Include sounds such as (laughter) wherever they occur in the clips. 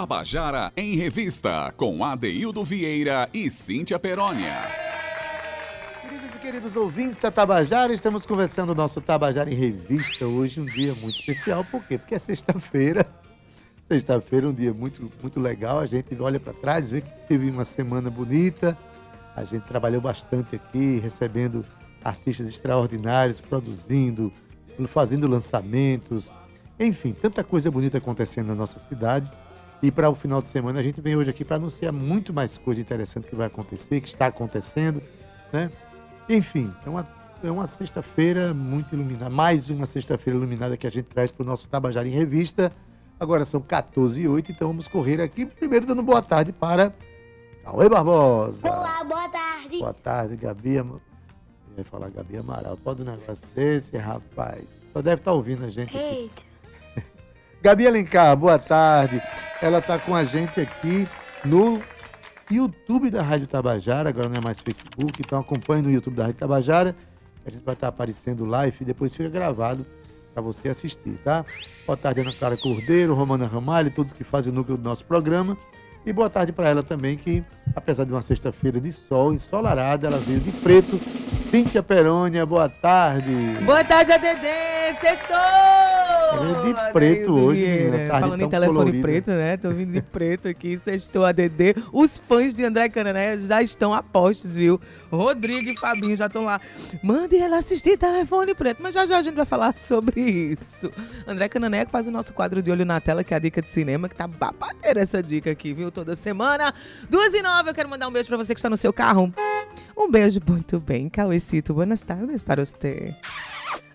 Tabajara em Revista, com Adeildo Vieira e Cíntia Perónia. Queridos e queridos ouvintes da Tabajara, estamos conversando o nosso Tabajara em Revista. Hoje um dia muito especial, por quê? Porque é sexta-feira. (laughs) Sexta-feira um dia muito, muito legal. A gente olha para trás, vê que teve uma semana bonita. A gente trabalhou bastante aqui, recebendo artistas extraordinários, produzindo, fazendo lançamentos. Enfim, tanta coisa bonita acontecendo na nossa cidade. E para o final de semana, a gente vem hoje aqui para anunciar muito mais coisa interessante que vai acontecer, que está acontecendo, né? Enfim, é uma, é uma sexta-feira muito iluminada, mais uma sexta-feira iluminada que a gente traz para o nosso Tabajara em Revista. Agora são 14 e 8, então vamos correr aqui. Primeiro dando boa tarde para Cauê Barbosa. Olá, boa tarde. Boa tarde, Gabi. Ia falar Gabi Amaral. Pode um negócio desse, rapaz. Só deve estar ouvindo a gente aqui. Eita. Gabi Alencar, boa tarde. Ela está com a gente aqui no YouTube da Rádio Tabajara, agora não é mais Facebook, então acompanhe no YouTube da Rádio Tabajara. A gente vai estar aparecendo live e depois fica gravado para você assistir, tá? Boa tarde, Ana Clara Cordeiro, Romana Ramalho, todos que fazem o núcleo do nosso programa. E boa tarde para ela também, que apesar de uma sexta-feira de sol ensolarada, ela veio de preto. Cíntia Perônia, boa tarde. Boa tarde, ADD! Sextou! Ela é de preto hoje, menina, tarde Falando em telefone colorida. preto, né? Tô vindo de preto aqui, sextou ADD. Os fãs de André Canané já estão a postos, viu? Rodrigo e Fabinho já estão lá. Mande ela assistir telefone preto. Mas já já a gente vai falar (laughs) sobre isso. André Canané que faz o nosso quadro de olho na tela, que é a dica de cinema, que tá babadeira essa dica aqui, viu? Toda semana. Duas e nove, eu quero mandar um beijo pra você que está no seu carro. Um beijo muito bem, Cauecito. Buenas tardes para você.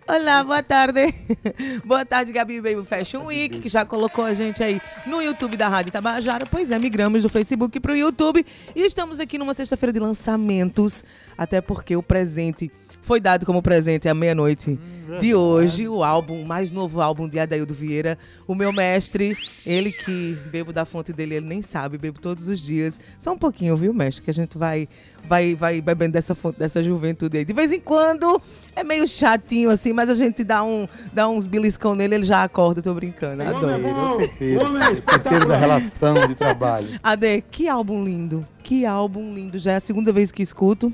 Olá, boa tarde. (laughs) boa tarde, Gabi Baby Fashion Week, que já colocou a gente aí no YouTube da Rádio Tabajara. Pois é, migramos do Facebook para o YouTube e estamos aqui numa sexta-feira de lançamentos, até porque o presente foi dado como presente à meia-noite de hoje, o álbum, o mais novo álbum de Adaildo Vieira, o meu mestre, ele que bebo da fonte dele, ele nem sabe, bebo todos os dias. Só um pouquinho, viu, mestre, que a gente vai vai vai bebendo dessa fonte, dessa juventude aí. De vez em quando é meio chatinho assim, mas a gente dá um dá uns beliscão nele, ele já acorda, tô brincando. Adoro. Tempero, sabe? tempero da relação de trabalho. Ade, que álbum lindo. Que álbum lindo. Já é a segunda vez que escuto.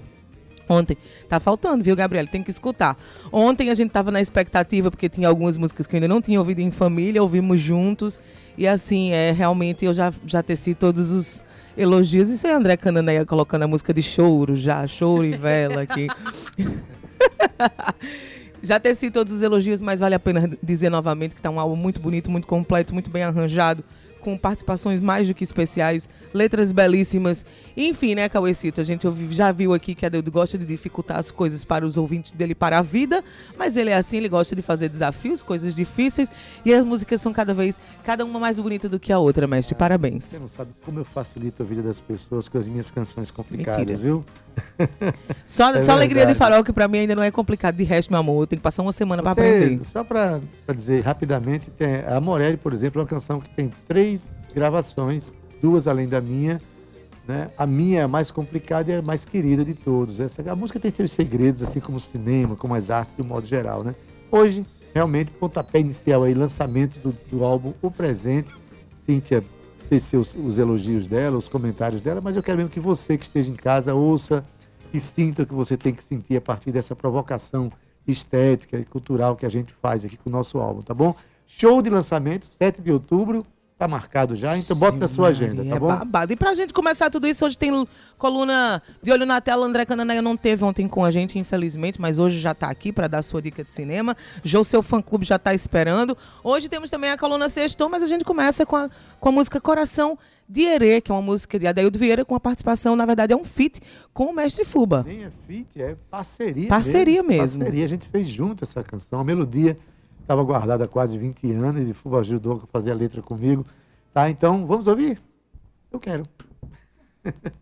Ontem. Tá faltando, viu, Gabriel? Tem que escutar. Ontem a gente tava na expectativa, porque tinha algumas músicas que eu ainda não tinha ouvido em família, ouvimos juntos. E assim, é realmente eu já, já teci todos os elogios. Isso é André Cananeia colocando a música de choro já, choro e vela aqui. (laughs) Já teci todos os elogios, mas vale a pena dizer novamente que tá um álbum muito bonito, muito completo, muito bem arranjado, com participações mais do que especiais, letras belíssimas. Enfim, né, Cauecito? A gente já viu aqui que a Deus gosta de dificultar as coisas para os ouvintes dele para a vida, mas ele é assim, ele gosta de fazer desafios, coisas difíceis, e as músicas são cada vez, cada uma mais bonita do que a outra, mestre. Parabéns. Você não sabe como eu facilito a vida das pessoas com as minhas canções complicadas, Mentira. viu? (laughs) Só, É só alegria de farol, que pra mim ainda não é complicado. De resto, meu amor, tem que passar uma semana pra Você- aprender. só para dizer rapidamente, tem, a Morelli, por exemplo, é uma canção que tem três gravações, duas além da minha. Né? A minha é a mais complicada e a mais querida de todos. Essa, a música tem seus segredos, assim como o cinema, como as artes de um modo geral. Né? Hoje, realmente, pontapé inicial aí, lançamento do, do álbum O Presente. Cíntia teceu os, os elogios dela, os comentários dela, mas eu quero mesmo que você que esteja em casa ouça e sinta o que você tem que sentir a partir dessa provocação estética e cultural que a gente faz aqui com o nosso álbum, tá bom? Show de lançamento, 7 de outubro, tá marcado já, então bota na sua agenda, tá É bom? babado. E pra gente começar tudo isso, hoje tem coluna de olho na tela. André Cananeia não teve ontem com a gente, infelizmente, mas hoje já tá aqui pra dar sua dica de cinema. Jô, seu fã-clube já tá esperando. Hoje temos também a coluna Sextou, mas a gente começa com a, com a música Coração de Herê, que é uma música de Adaildo Vieira com a participação, na verdade é um feat com o Mestre Fuba. Nem é feat, é parceria Parceria mesmo. Parceria, a gente fez junto essa canção, a melodia estava guardada há quase 20 anos e Fuba ajudou a fazer a letra comigo, tá? Então, vamos ouvir? Eu quero. (laughs)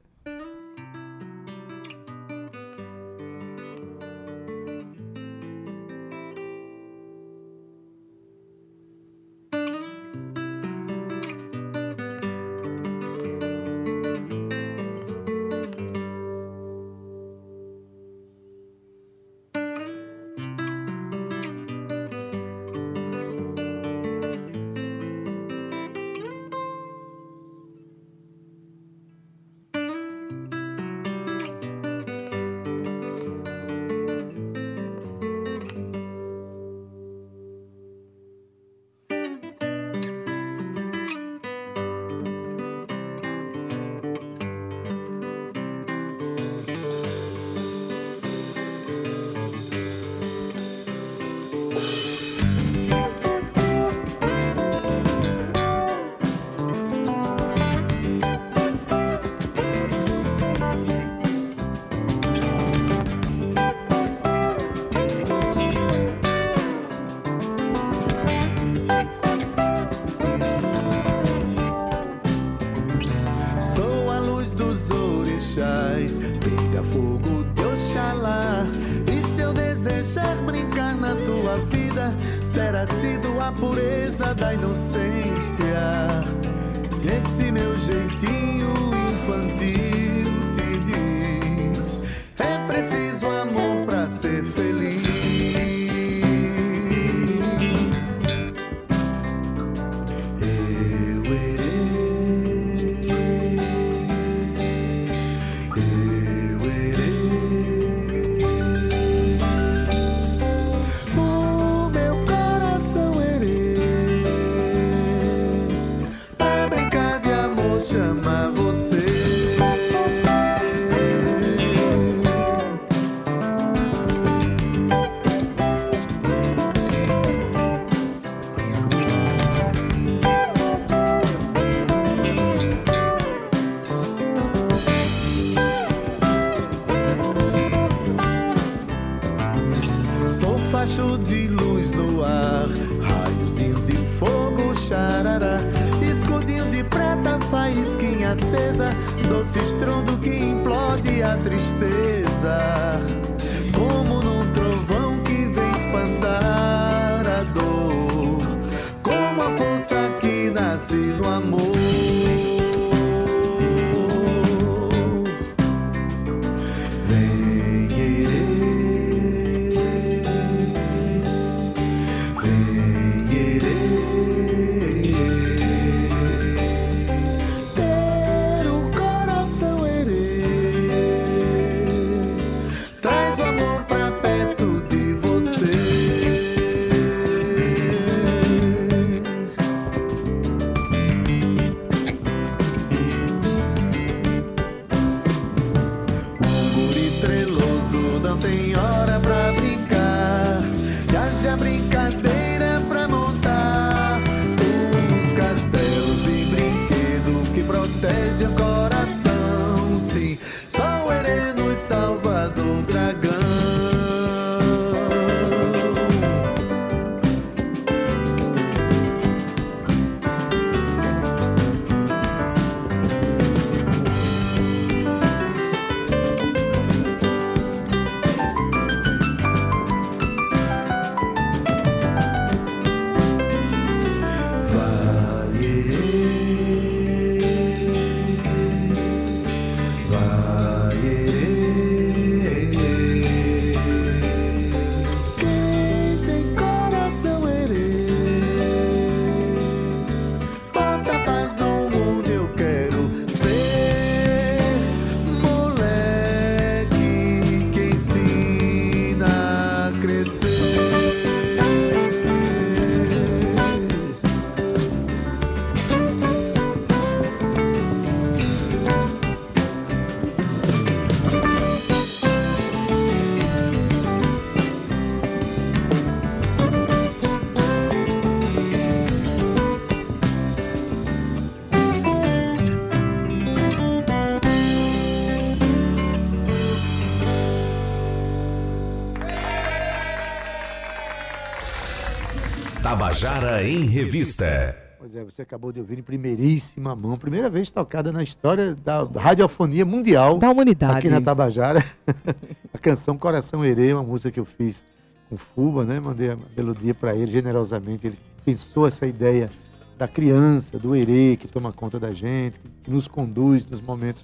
Tabajara em Revista. Pois é, você acabou de ouvir em primeiríssima mão, primeira vez tocada na história da radiofonia mundial. Da humanidade. Aqui na Tabajara. (laughs) a canção Coração Herê, uma música que eu fiz com Fuba, né? Mandei a melodia para ele generosamente. Ele pensou essa ideia da criança, do Herê, que toma conta da gente, que nos conduz nos momentos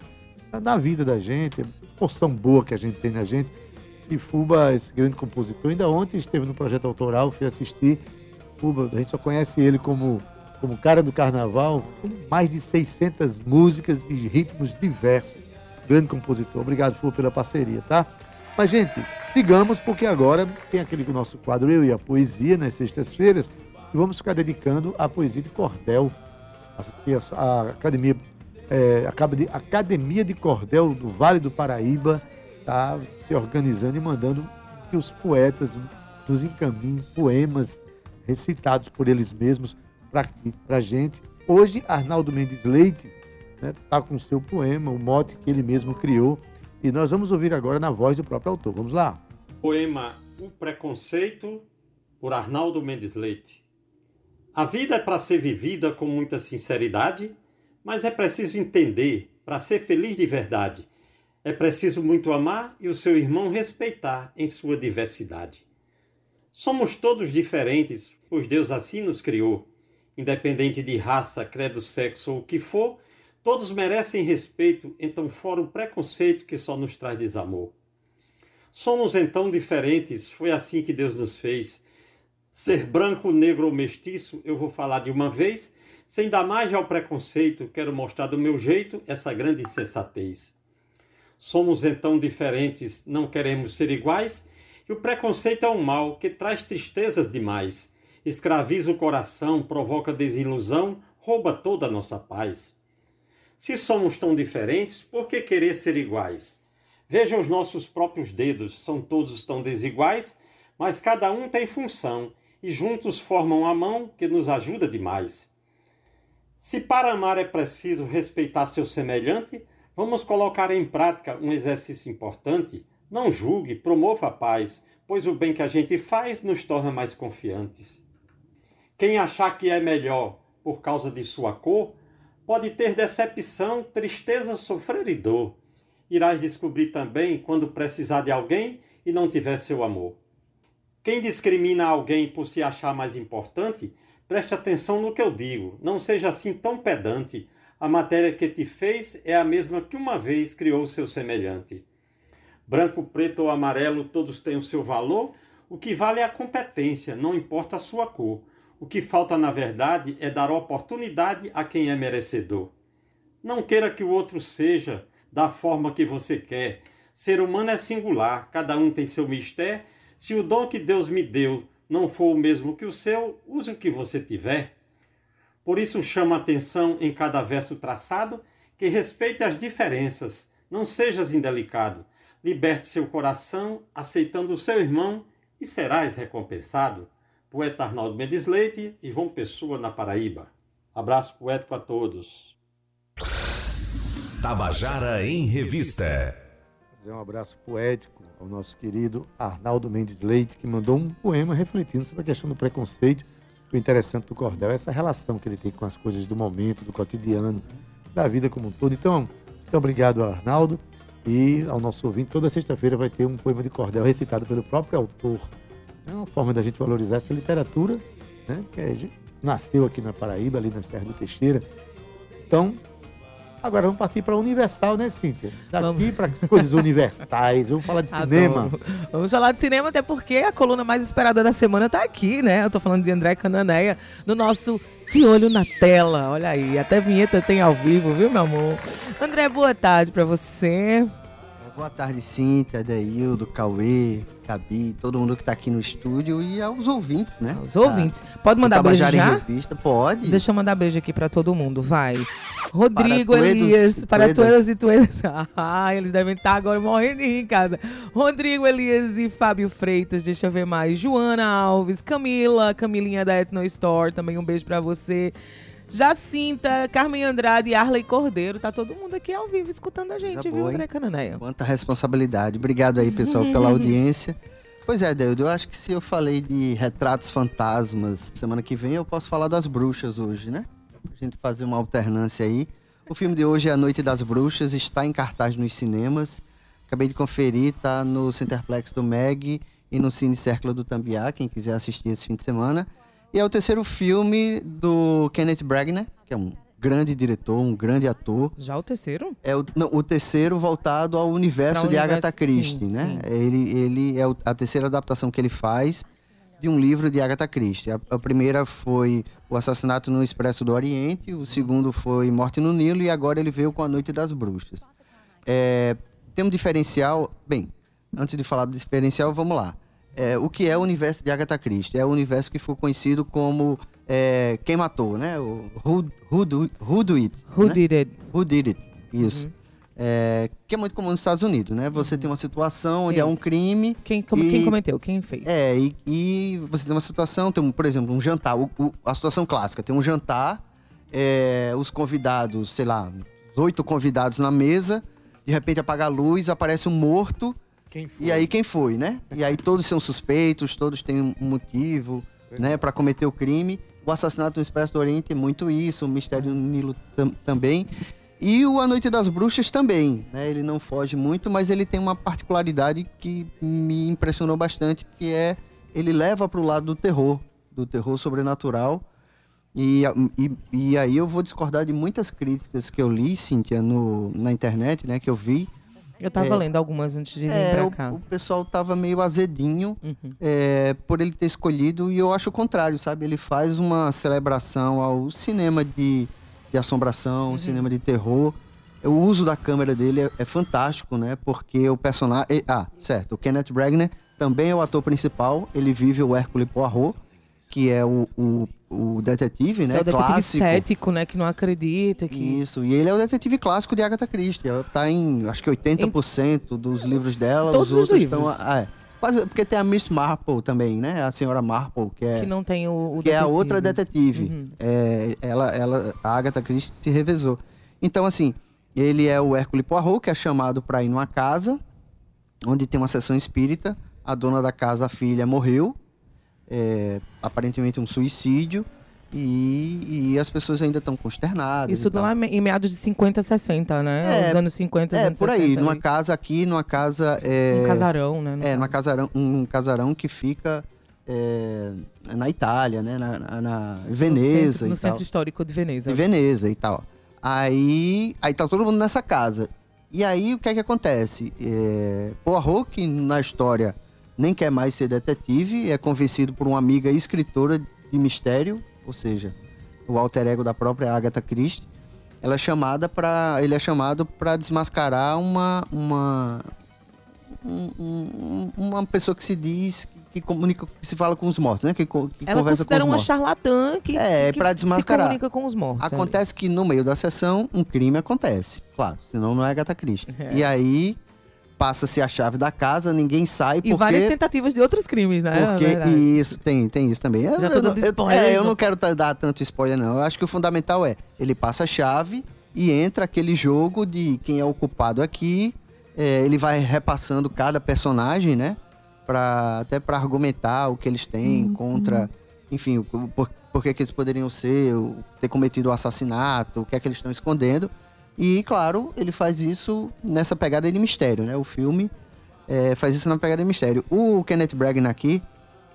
da- da vida da gente, a porção boa que a gente tem na gente. E Fuba, esse grande compositor, ainda ontem esteve no projeto autoral, fui assistir. Fuba, a gente só conhece ele como, como cara do carnaval, tem mais de 600 músicas e ritmos diversos. Grande compositor. Obrigado, Fuba, pela parceria, tá? Mas, gente, sigamos, porque agora tem aquele nosso quadro Eu e a Poesia, nas sextas-feiras, e vamos ficar dedicando à poesia de cordel. A, a Academia, é, de- Academia de Cordel do Vale do Paraíba está se organizando e mandando que os poetas nos encaminhem poemas recitados por eles mesmos para a gente. Hoje, Arnaldo Mendes Leite está com o seu poema, o mote que ele mesmo criou, e nós vamos ouvir agora na voz do próprio autor. Vamos lá. Poema O Preconceito, por Arnaldo Mendes Leite. A vida é para ser vivida com muita sinceridade, mas é preciso entender, para ser feliz de verdade, É preciso muito amar e o seu irmão respeitar em sua diversidade. Somos todos diferentes, pois Deus assim nos criou. Independente de raça, credo, sexo ou o que for, todos merecem respeito, então fora o preconceito que só nos traz desamor. Somos então diferentes, foi assim que Deus nos fez. Ser branco, negro ou mestiço, eu vou falar de uma vez, sem dar mais ao preconceito, quero mostrar do meu jeito essa grande insensatez. Somos então diferentes, não queremos ser iguais, e o preconceito é um mal que traz tristezas demais, escraviza o coração, provoca desilusão, rouba toda a nossa paz. Se somos tão diferentes, por que querer ser iguais? Veja os nossos próprios dedos, são todos tão desiguais, mas cada um tem função e juntos formam a mão que nos ajuda demais. Se para amar é preciso respeitar seu semelhante, vamos colocar em prática um exercício importante. Não julgue, promova a paz, pois o bem que a gente faz nos torna mais confiantes. Quem achar que é melhor por causa de sua cor, pode ter decepção, tristeza, sofrer e dor. Irás descobrir também quando precisar de alguém e não tiver seu amor. Quem discrimina alguém por se achar mais importante, Preste atenção no que eu digo, não seja assim tão pedante. A matéria que te fez é a mesma que uma vez criou seu semelhante. Branco, preto ou amarelo, todos têm o seu valor. O que vale é a competência, não importa a sua cor. O que falta, na verdade, é dar oportunidade a quem é merecedor. Não queira que o outro seja da forma que você quer. Ser humano é singular, cada um tem seu mistério. Se o dom que Deus me deu não for o mesmo que o seu, use o que você tiver. Por isso chama atenção em cada verso traçado que respeite as diferenças, não sejas indelicado. Liberte seu coração, aceitando o seu irmão, e serás recompensado. Poeta Arnaldo Mendes Leite e João Pessoa, na Paraíba. Abraço poético a todos. Tabajara em Revista. Fazer um abraço poético ao nosso querido Arnaldo Mendes Leite, que mandou um poema refletindo sobre a questão do preconceito. O interessante do cordel é essa relação que ele tem com as coisas do momento, do cotidiano, da vida como um todo. Então, muito obrigado, Arnaldo. E ao nosso ouvinte, toda sexta-feira vai ter um poema de cordel recitado pelo próprio autor. É uma forma da gente valorizar essa literatura, né? que é, nasceu aqui na Paraíba, ali na Serra do Teixeira. Então, Agora vamos partir para Universal, né, Cíntia? Daqui para as coisas universais. Vamos falar de (laughs) cinema. Adoro. Vamos falar de cinema, até porque a coluna mais esperada da semana está aqui, né? Eu tô falando de André Cananéia, no nosso De Olho na Tela. Olha aí, até vinheta tem ao vivo, viu, meu amor? André, boa tarde para você. Boa tarde, Cíntia, Adeildo, Cauê, Gabi, todo mundo que está aqui no estúdio e aos ouvintes, né? Os ouvintes. Pode mandar beijo já? Revista, pode. Deixa eu mandar beijo aqui para todo mundo, vai. Rodrigo para Elias, para tuedas e tuedas. (laughs) Ah, eles devem estar agora morrendo de rir em casa. Rodrigo Elias e Fábio Freitas, deixa eu ver mais. Joana Alves, Camila, Camilinha da Ethno Store, também um beijo para você. Jacinta, Carmen Andrade e Arley Cordeiro. Tá todo mundo aqui ao vivo escutando a gente, viu, André Cananéia? Quanta responsabilidade. Obrigado aí, pessoal, pela (laughs) audiência. Pois é, Deildo, eu acho que se eu falei de retratos fantasmas semana que vem, eu posso falar das bruxas hoje, né? A gente fazer uma alternância aí. O filme de hoje é A Noite das Bruxas, está em cartaz nos cinemas. Acabei de conferir, tá no Centerplex do Meg e no Cine Círculo do Tambiá, quem quiser assistir esse fim de semana. E é o terceiro filme do Kenneth Branagh, que é um grande diretor, um grande ator. Já o terceiro? É o, não, o terceiro voltado ao universo pra de universo, Agatha Christie, sim, né? Sim. Ele, ele é a terceira adaptação que ele faz de um livro de Agatha Christie. A, a, primeira foi O Assassinato no Expresso do Oriente, o segundo foi Morte no Nilo e agora ele veio com A Noite das Bruxas. É, tem um diferencial... Bem, antes de falar do diferencial, vamos lá é, o que é o universo de Agatha Christie. É o universo que ficou conhecido como é, Quem Matou, né? O Who, who, do, who do It. Who né? Did It. Who Did It, isso. Uhum. É, que é muito comum nos Estados Unidos, né? Você uhum. tem uma situação onde há um crime. Quem, como, e, quem cometeu? Quem fez? É, e, e, você tem uma situação, tem um, por exemplo, um jantar. O, o, a situação clássica, tem um jantar, é, os convidados, sei lá, oito convidados na mesa, de repente apaga a luz, aparece um morto e aí quem foi, né? E aí todos são suspeitos, todos têm um motivo, né, para cometer o crime. O assassinato no Expresso do Oriente é muito isso, o mistério no Nilo tam também. E o A Noite das Bruxas também, né? Ele não foge muito, mas ele tem uma particularidade que me impressionou bastante, que é ele leva para o lado do terror, do terror sobrenatural. E, e, e, aí eu vou discordar de muitas críticas que eu li, Cíntia, no, na internet, né? Que eu vi. Eu tava é, lendo algumas antes de vir é, pra cá. O, o pessoal tava meio azedinho uhum. é, por ele ter escolhido, e eu acho o contrário, sabe? Ele faz uma celebração ao cinema de, de assombração, uhum. cinema de terror. O uso da câmera dele é, é fantástico, né? Porque o personagem. Ah, certo. O Kenneth Bragner também é o ator principal. Ele vive o Hércules Poirot, que é o, o, o detetive, né? É o detetive clássico. cético, né? Que não acredita. Que... Isso, e ele é o detetive clássico de Agatha Christie. Tá em, acho que 80% em... dos livros dela. Todos os outros livros. estão... Ah, é. Quase, porque tem a Miss Marple também, né? A senhora Marple, que é... Que não tem o, o Que detetive. é a outra detetive. Uhum. É, ela, ela, a Agatha Christie se revezou. Então, assim, ele é o Hércules Poirot, que é chamado para ir numa casa onde tem uma sessão espírita. A dona da casa, a filha, morreu é, aparentemente um suicídio. E, e, as pessoas ainda estão consternadas. Isso lá em meados de 50, 60, né? É, Os anos 50, é, anos por aí, 60, numa ali. casa aqui, numa casa. É, um casarão, né? É, numa casarão, um casarão que fica é, na Itália, né? Na, na, na Veneza. No, centro, no centro histórico de Veneza. De Veneza e tal. Aí, aí tá todo mundo nessa casa. E aí o que é que acontece? É, Poirot, que na história nem quer mais ser detetive, é convencido por uma amiga escritora de mistério, ou seja, o alter ego da própria Agatha Christie. Ela é chamada para, ele é chamado para desmascarar uma uma um, uma pessoa que se diz que comunica, que se fala com os mortos, né? Que, que Ela conversa considera com os uma mortos. charlatã que, é, que, para desmascarar. se comunica com os mortos. Acontece ali. que no meio da sessão um crime acontece, claro, senão não é Agatha Christie. (laughs) É. E aí passa-se a chave da casa, ninguém sai e várias tentativas de outros crimes, né? Porque isso, tem, tem isso também. Já eu, tô dando spoiler. É, eu não quero dar tanto spoiler, não. Eu acho que o fundamental é, ele passa a chave e entra aquele jogo de quem é o culpado aqui, é, ele vai repassando cada personagem, né? Pra, até para argumentar o que eles têm uhum. contra, enfim, por, por que, que eles poderiam ser, ter cometido o assassinato, o que é que eles estão escondendo. E, claro, ele faz isso nessa pegada de mistério, né? O filme é, faz isso na pegada de mistério. O Kenneth Branagh aqui,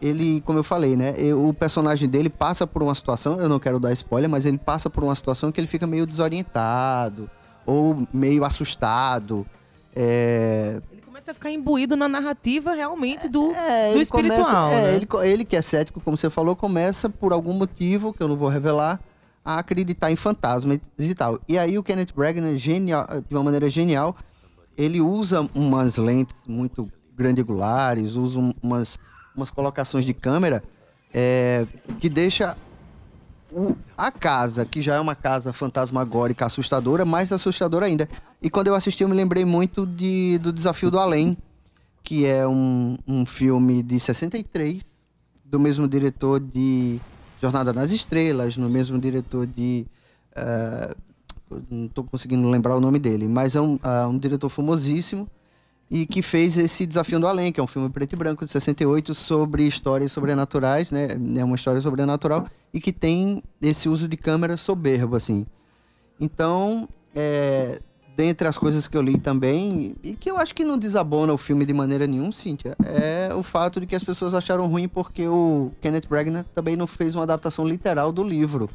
ele, como eu falei, né? O personagem dele passa por uma situação, eu não quero dar spoiler, mas ele passa por uma situação que ele fica meio desorientado ou meio assustado. É... Ele começa a ficar imbuído na narrativa realmente do, é, do espiritual. Começa, é, né? ele, ele que é cético, como você falou, começa por algum motivo que eu não vou revelar a acreditar em fantasmas e tal. E aí o Kenneth Branagh, genial, de uma maneira genial, ele usa umas lentes muito grandangulares, usa umas, umas colocações de câmera é, que deixa o, a casa, que já é uma casa fantasmagórica assustadora, mais assustadora ainda. E quando eu assisti, eu me lembrei muito de, do Desafio do Além, que é um, um filme de 63, do mesmo diretor de Jornada nas Estrelas, no mesmo diretor de. Uh, não estou conseguindo lembrar o nome dele, mas é um, uh, um diretor famosíssimo e que fez esse Desafio do Além, que é um filme preto e branco de 68 sobre histórias sobrenaturais, né? É uma história sobrenatural e que tem esse uso de câmera soberbo, assim. Então, é, dentre as coisas que eu li também, e que eu acho que não desabona o filme de maneira nenhuma, Cíntia, é o fato de que as pessoas acharam ruim porque o Kenneth Branagh também não fez uma adaptação literal do livro.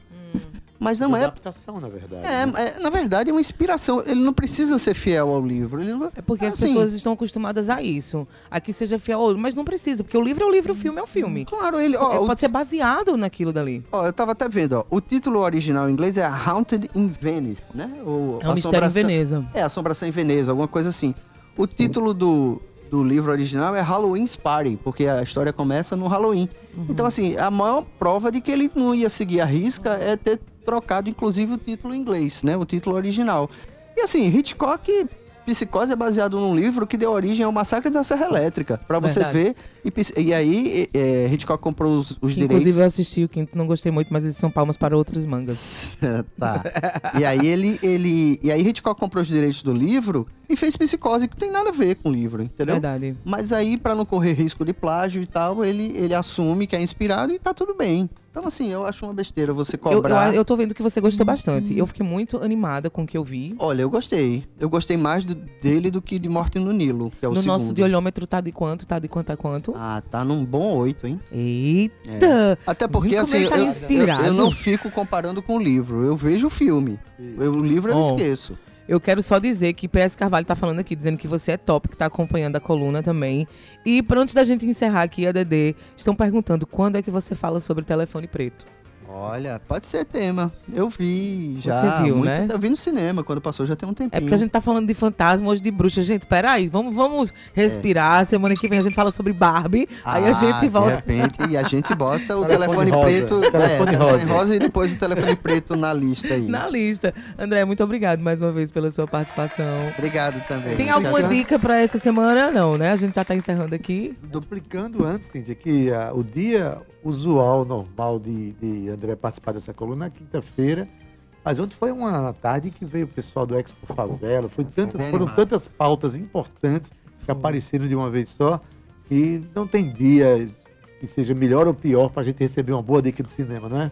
Mas não é. adaptação, na verdade. É, né? é, na verdade, é uma inspiração. Ele não precisa ser fiel ao livro. Ele não... É porque as pessoas estão acostumadas a isso. A que seja fiel ao livro. Mas não precisa, porque o livro é o livro, o filme é o filme. Claro, ele. Ó, pode o... ser baseado naquilo dali. Ó, eu tava até vendo, ó. O título original em inglês é Haunted in Venice, né? O, é um mistério em Veneza. É, Assombração em Veneza, alguma coisa assim. O título do, do livro original é Halloween's Party, porque a história começa no Halloween. Uhum. Então, assim, a maior prova de que ele não ia seguir a risca é ter trocado inclusive o título em inglês, né? O título original. E assim, Hitchcock Psicose é baseado num livro que deu origem ao Massacre da Serra Elétrica. Pra você ver. E, e aí, é, Hitchcock comprou os, os direitos. Inclusive, eu assisti o quinto, não gostei muito, mas eles são palmas para outras mangas. (laughs) tá. e aí, ele, ele. E aí, Hitchcock comprou os direitos do livro e fez Psicose, que tem nada a ver com o livro, entendeu? Verdade. Mas aí, para não correr risco de plágio e tal, ele, ele assume que é inspirado e tá tudo bem. Então, assim, eu acho uma besteira você Eu, cobrar. eu, eu tô vendo que você gostou bastante. Eu fiquei muito animada com o que eu vi. Olha, eu gostei. Eu gostei mais do- dele do que de Morte no Nilo, que é o no segundo. nosso de olhômetro tá de quanto? Tá de quanto a quanto? Ah, tá num bom oito, hein? Eita! Até porque, assim, eu, tá eu- eu não fico comparando com o livro. Eu vejo o filme. Eu- o livro eu Ó, esqueço. Eu quero só dizer que PS Carvalho tá falando aqui, dizendo que você é top, que tá acompanhando a coluna também. E pra antes da gente encerrar aqui, a Dedê, estão perguntando quando é que você fala sobre telefone preto. Olha, pode ser tema. Eu vi já. Você viu, muito- né? Eu vi no cinema, quando passou já tem um tempinho. É porque a gente tá falando de fantasma hoje de bruxa. Gente, peraí, vamos, vamos respirar. Semana que vem a gente fala sobre Barbie. aí a Ah, gente volta. De repente, e a gente bota o (laughs) Telefone telefone, preto. Telefone é, rosa. rosa e depois o telefone preto na lista aí. Na lista. André, muito obrigado mais uma vez pela sua participação. Obrigado também. Tem Tchau, alguma tchau. dica pra essa semana? Não, né? A gente já tá encerrando aqui. Tô explicando antes, Cíntia, que ah, o dia usual, normal de, de André participar dessa coluna é quinta-feira. Mas ontem foi uma tarde que veio o pessoal do Expo Favela. Foi tanto, Bem foram tantas pautas importantes que apareceram de uma vez só. E não tem dia que seja melhor ou pior pra gente receber uma boa dica de cinema, não é?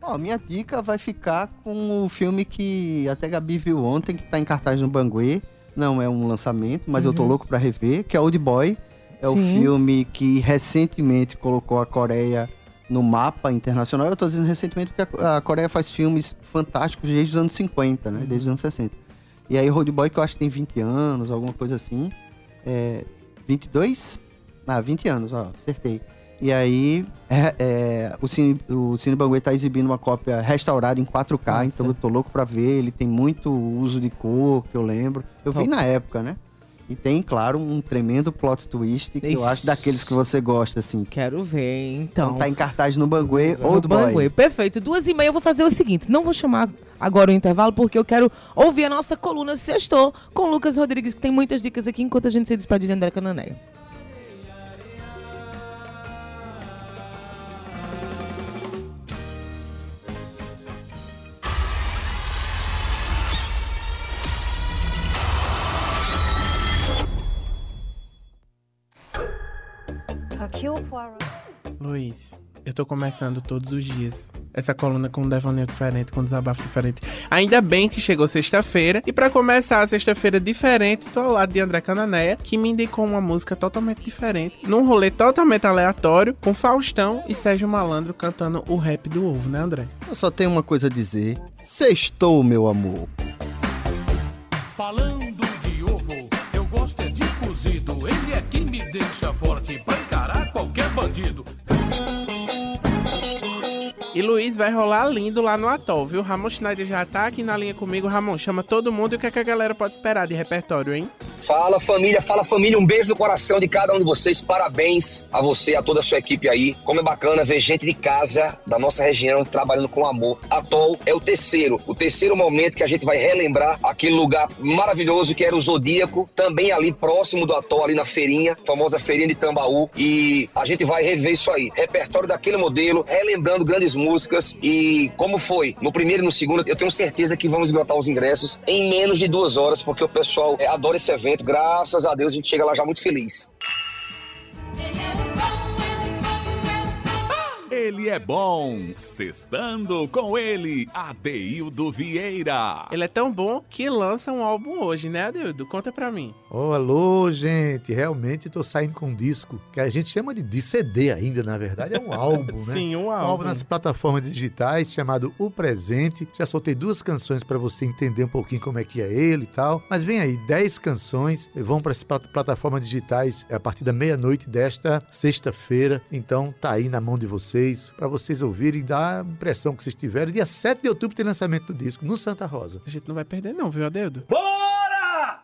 Ó, minha dica vai ficar com o filme que até Gabi viu ontem, que tá em cartaz no Banguê. Não é um lançamento, mas eu tô Uhum. louco pra rever, que é Old Boy. É o Sim. filme que recentemente colocou a Coreia no mapa internacional. Eu tô dizendo recentemente porque a Coreia faz filmes fantásticos desde os anos 50, né? Desde os anos 60. E aí Old Boy, que eu acho que tem 20 anos, alguma coisa assim. É, 22? Ah, 20 anos, ó, acertei. E aí, é, é, o, Cine, o Cine Banguê tá exibindo uma cópia restaurada em 4K, Nossa. então eu tô louco pra ver. Ele tem muito uso de cor, que eu lembro. Eu vi Top. na época, né? E tem, claro, um tremendo plot twist, que eu acho daqueles que você gosta, assim. Quero ver, Então, então. tá em cartaz no Banguê, Old Boy. Banguê. Perfeito. Duas e meia eu vou fazer o seguinte. Não vou chamar agora o intervalo, porque eu quero ouvir a nossa coluna Sextou com o Lucas Rodrigues, que tem muitas dicas aqui, enquanto a gente se despede de André Canané. Luiz, eu tô começando todos os dias essa coluna com um devaneio diferente, com um desabafo diferente. Ainda bem que chegou sexta-feira. E pra começar a sexta-feira diferente, tô ao lado de André Cananéia, que me indicou uma música totalmente diferente, num rolê totalmente aleatório, com Faustão e Sérgio Malandro cantando o rap do ovo, né, André? Eu só tenho uma coisa a dizer. Sextou, meu amor. Falando de ovo, eu gosto Ele é quem me deixa forte pra encarar qualquer bandido. E Luiz vai rolar lindo lá no Atol, viu? Ramon Schneider já tá aqui na linha comigo. Ramon, chama todo mundo e o que, é que a galera pode esperar de repertório, hein? Fala família, fala família, um beijo no coração de cada um de vocês, parabéns a você, a toda a sua equipe aí. Como é bacana ver gente de casa, da nossa região, trabalhando com amor. Atol é o terceiro, o terceiro momento que a gente vai relembrar aquele lugar maravilhoso que era o Zodíaco, também ali próximo do Atol, ali na feirinha, famosa feirinha de Tambaú. E a gente vai rever isso aí, repertório daquele modelo, relembrando grandes músicas e como foi no primeiro e no segundo, eu tenho certeza que vamos esgotar os ingressos em menos de duas horas, porque o pessoal é, adora esse evento. Graças a Deus a gente chega lá já muito feliz. Ele é bom. Sextando com ele, Adeildo Vieira. Ele é tão bom que lança um álbum hoje, né, Adeildo? Conta pra mim. Oh, alô, gente. Realmente tô saindo com um disco, que a gente chama de, de CD ainda, na verdade. É um (laughs) álbum, né? Sim, um Um álbum. álbum nas plataformas digitais chamado O Presente. Já soltei duas canções para você entender um pouquinho como é que é ele e tal. Mas vem aí, 10 canções vão para as plat- plataformas digitais a partir da meia-noite desta sexta-feira. Então tá aí na mão de vocês, para vocês ouvirem e dar a impressão que vocês tiveram. Dia 7 de outubro tem lançamento do disco no Santa Rosa. A gente não vai perder não, viu, Adeildo? Bora!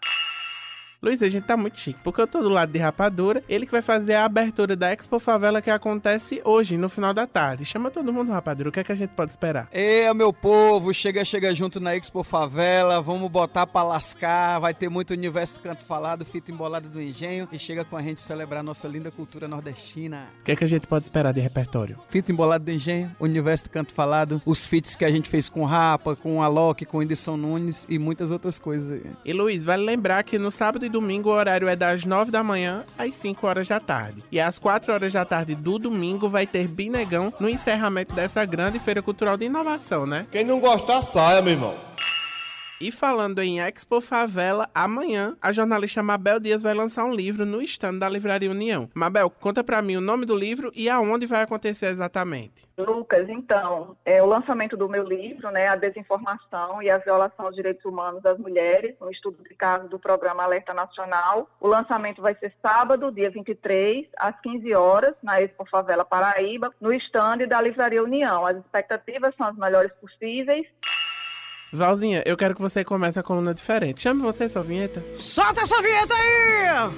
Luiz, a gente tá muito chique, porque eu tô do lado de Rapadura, ele que vai fazer a abertura da Expo Favela que acontece hoje, no final da tarde. Chama todo mundo, Rapadura, o que é que a gente pode esperar? Ê, meu povo, chega, chega junto na Expo Favela, vamos botar pra lascar, vai ter muito universo do canto falado, fita embolada do engenho e chega com a gente celebrar nossa linda cultura nordestina. O que é que a gente pode esperar de repertório? Fita embolada do engenho, universo do canto falado, os feats que a gente fez com Rapa, com Alok, com Whindersson Nunes e muitas outras coisas. E Luiz, vale lembrar que no sábado e domingo o horário é das 9 da manhã às 5 horas da tarde. E às 4 horas da tarde do domingo vai ter Binegão no encerramento dessa grande feira cultural de inovação, né? Quem não gostar, saia, meu irmão. E falando em Expo Favela, amanhã a jornalista Mabel Dias vai lançar um livro no stand da Livraria União. Mabel, conta pra mim o nome do livro e aonde vai acontecer exatamente. Lucas, então, é o lançamento do meu livro, né, A Desinformação e a Violação aos Direitos Humanos das Mulheres, um estudo de caso do programa Alerta Nacional. O lançamento vai ser sábado, dia 23, às 15 horas, na Expo Favela Paraíba, no stand da Livraria União. As expectativas são as melhores possíveis. Valzinha, eu quero que você comece a coluna diferente. Chame você, sua vinheta. Solta essa vinheta aí!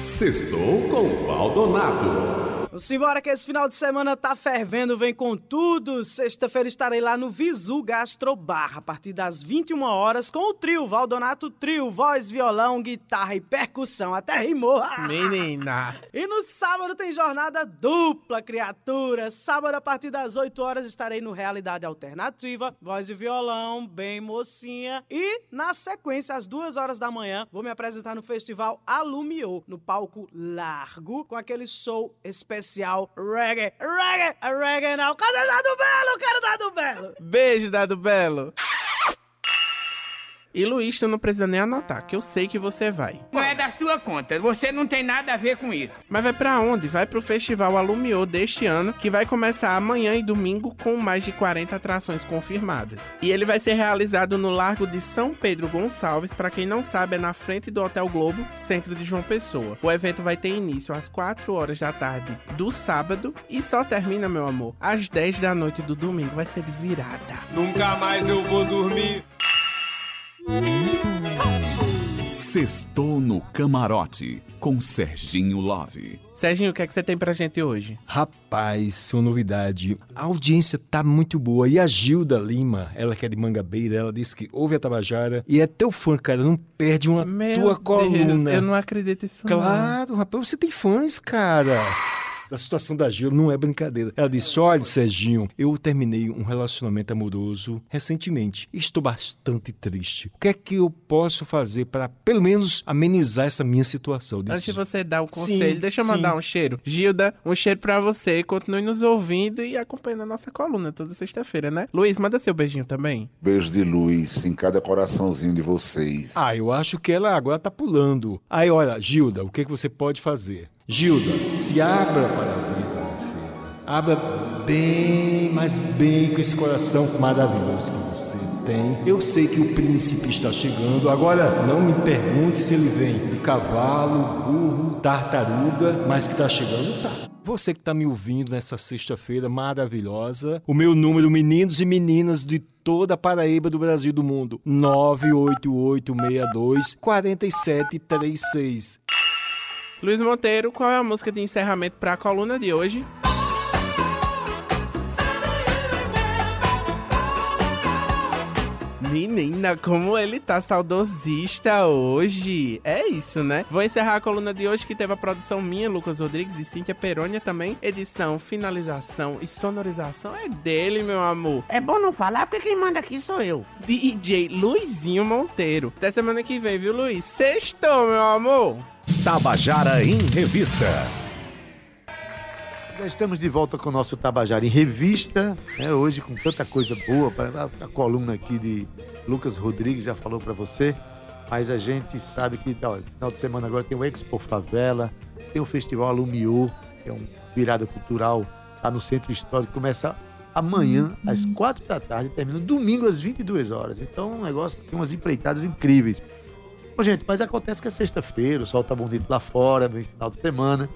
Sextou com Valdonato. Simbora que esse final de semana tá fervendo, vem com tudo. Sexta-feira estarei lá no Visu Gastrobar, a partir das 21 horas, com o trio Valdonato Trio, voz, violão, guitarra e percussão. Até rimou. Menina. (laughs) E no sábado tem jornada dupla, criatura. Sábado, a partir das 8 horas, estarei no Realidade Alternativa, voz e violão, bem mocinha. E, na sequência, às 2 horas da manhã, vou me apresentar no Festival Alumiou, no palco largo, com aquele show especial reggae, reggae, reggae não. Cadê Dado Belo? Quero Dado Belo. Beijo, Dado Belo. E Luiz, tu não precisa nem anotar, que eu sei que você vai. Não é da sua conta, você não tem nada a ver com isso. Mas vai pra onde? Vai pro Festival Alumiou deste ano, que vai começar amanhã e domingo com mais de 40 atrações confirmadas. E ele vai ser realizado no Largo de São Pedro Gonçalves, para quem não sabe, é na frente do Hotel Globo, centro de João Pessoa. O evento vai ter início às 4 horas da tarde do sábado e só termina, meu amor, às 10 da noite do domingo. Vai ser de virada. Nunca mais eu vou dormir. Sextou no Camarote com Serginho Love. Serginho, o que é que você tem pra gente hoje? Rapaz, uma novidade. A audiência tá muito boa. E a Gilda Lima, ela que é de Mangabeira, ela disse que ouve a Tabajara e é teu fã, cara. Não perde uma Meu tua Deus, coluna. eu não acredito nisso. não. Claro, rapaz, você tem fãs, cara. A situação da Gil não é brincadeira. Ela disse: Olha, Serginho, eu terminei um relacionamento amoroso recentemente e estou bastante triste. O que é que eu posso fazer para, pelo menos, amenizar essa minha situação? Disse, Antes de você dar o conselho, Sim, deixa eu sim. mandar um cheiro. Gilda, um cheiro pra você. Continue nos ouvindo e acompanhando a nossa coluna toda sexta-feira, né? Luiz, manda seu beijinho também. Beijo de luz em cada coraçãozinho de vocês. Ah, eu acho que ela agora tá pulando. Aí, olha, Gilda, o que, que você pode fazer? Gilda, se abra para a vida, minha filha. Abra bem, mas bem com esse coração maravilhoso que você tem. Eu sei que o príncipe está chegando. Agora, não me pergunte se ele vem de cavalo, burro, tartaruga, mas que está chegando, tá. Você que está me ouvindo nessa sexta-feira maravilhosa, o meu número, meninos e meninas de toda a Paraíba do Brasil do mundo, 98862 4736. Luiz Monteiro, qual é a música de encerramento pra coluna de hoje? Menina, como ele tá saudosista hoje. É isso, né? Vou encerrar a coluna de hoje que teve a produção minha, Lucas Rodrigues e Cíntia Perônia também. Edição, finalização e sonorização é dele, meu amor. É bom não falar porque quem manda aqui sou eu. DJ Luizinho Monteiro. Até semana que vem, viu, Luiz? Sextou, meu amor. Tabajara em Revista. Já estamos de volta com o nosso Tabajara em Revista, né? hoje com tanta coisa boa, a, coluna aqui de Lucas Rodrigues já falou para você, mas a gente sabe que ó, final de semana agora tem o Expo Favela, tem o Festival Alumiou, que é um virada cultural lá no Centro Histórico, começa amanhã às quatro da tarde termina domingo às 22 horas. Então, um negócio, assim, umas empreitadas incríveis. Bom, gente, mas acontece que é sexta-feira, o sol tá bonito lá fora, vem final de semana.